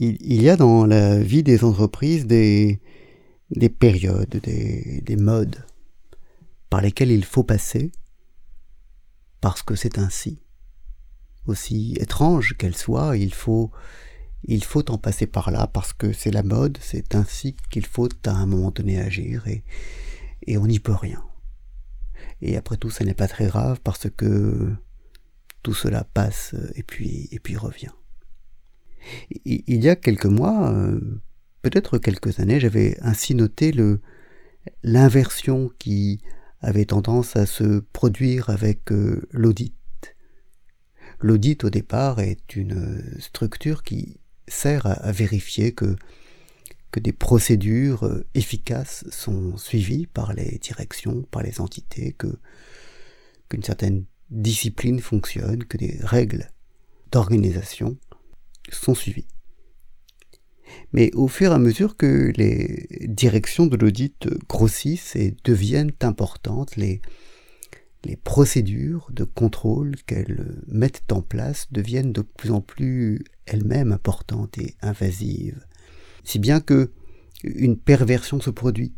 il, y a dans la vie des entreprises des, des périodes, des, des modes par lesquelles il faut passer parce que c'est ainsi. Aussi étrange qu'elle soit, il faut, en passer par là parce que c'est la mode, c'est ainsi qu'il faut à un moment donné agir et, et on n'y peut rien. Et après tout, ce n'est pas très grave parce que tout cela passe et puis, et puis revient. Il y a quelques mois, euh, peut-être quelques années, j'avais ainsi noté le, l'inversion qui avait tendance à se produire avec euh, l'audit. L'audit au départ est une structure qui sert à, vérifier que, que des procédures euh, efficaces sont suivies par les directions, par les entités, que qu'une certaine discipline fonctionne, que des règles d'organisation sont suivies. Mais au fur et à mesure que les directions de l'audit grossissent et deviennent importantes, les, les procédures de contrôle qu'elles mettent en place deviennent de plus en plus elles-mêmes importantes et invasives. Si bien que une perversion se produit.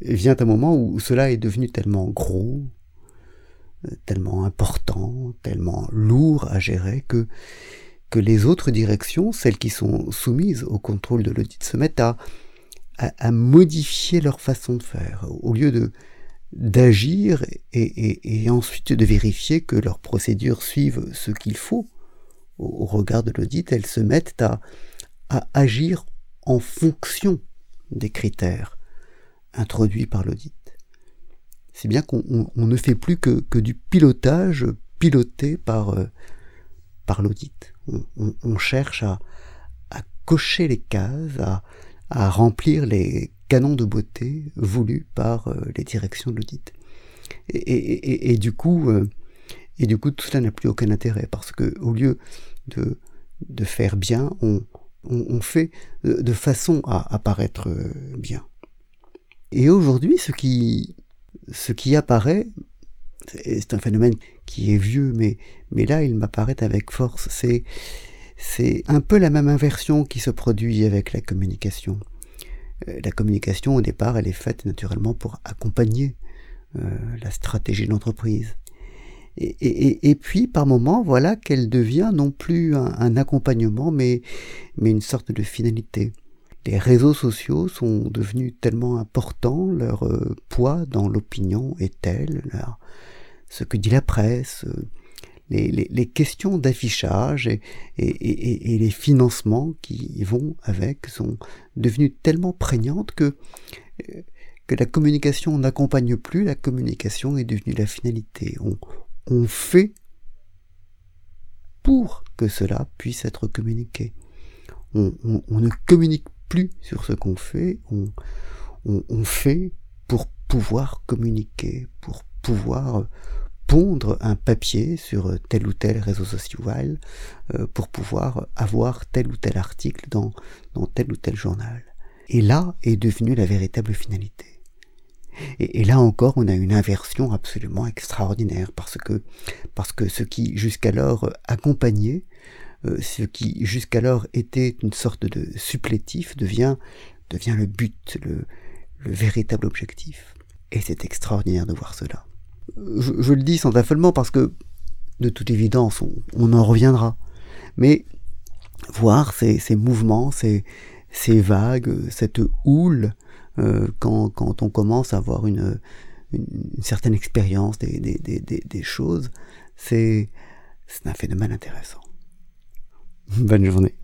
Vient un moment où cela est devenu tellement gros, tellement important, tellement lourd à gérer que les autres directions, celles qui sont soumises au contrôle de l'audit, se mettent à, modifier leur façon de faire. Au lieu de d'agir et, ensuite de vérifier que leurs procédures suivent ce qu'il faut au, regard de l'audit, elles se mettent à, agir en fonction des critères introduits par l'audit. C'est bien qu'on ne fait plus que, du pilotage piloté par, euh, par l'audit on, cherche à, cocher les cases, à, remplir les canons de beauté voulus par euh, les directions de l'audit. Et, du coup, euh, et du coup, tout cela n'a plus aucun intérêt parce que au lieu de, faire bien, on, fait de façon à apparaître euh, bien. Et aujourd'hui, ce qui, ce qui apparaît, c'est un phénomène qui est vieux, mais, mais là il m'apparaît avec force. C'est, c'est un peu la même inversion qui se produit avec la communication. Euh, la communication, au départ, elle est faite naturellement pour accompagner euh, la stratégie de l'entreprise. Et, et, et, puis, par moments, voilà qu'elle devient non plus un, accompagnement, mais, mais une sorte de finalité. Les réseaux sociaux sont devenus tellement importants, leur euh, poids dans l'opinion est tel, ce que dit la presse, euh, les, questions d'affichage et, les financements qui vont avec sont devenues tellement prégnantes que, euh, que la communication n'accompagne plus, la communication est devenue la finalité. On, on fait pour que cela puisse être communiqué. On, ne communique plus sur ce qu'on fait, on, fait pour pouvoir communiquer, pour pouvoir pondre un papier sur tel ou tel réseau social euh, pour pouvoir avoir tel ou tel article dans, dans tel ou tel journal. Et là est devenue la véritable finalité. Et, là encore, on a une inversion absolument extraordinaire parce que parce que ce qui jusqu'alors accompagnait, ce qui jusqu'alors était une sorte de supplétif devient le but, le, le véritable objectif. Et c'est extraordinaire de voir cela je, le dis sans affolement parce que, de toute évidence, on, en reviendra. Mais voir ces, mouvements, ces, vagues, cette houle, euh, quand, on commence à avoir une, certaine expérience des, des choses, c'est un phénomène intéressant. Bonne journée.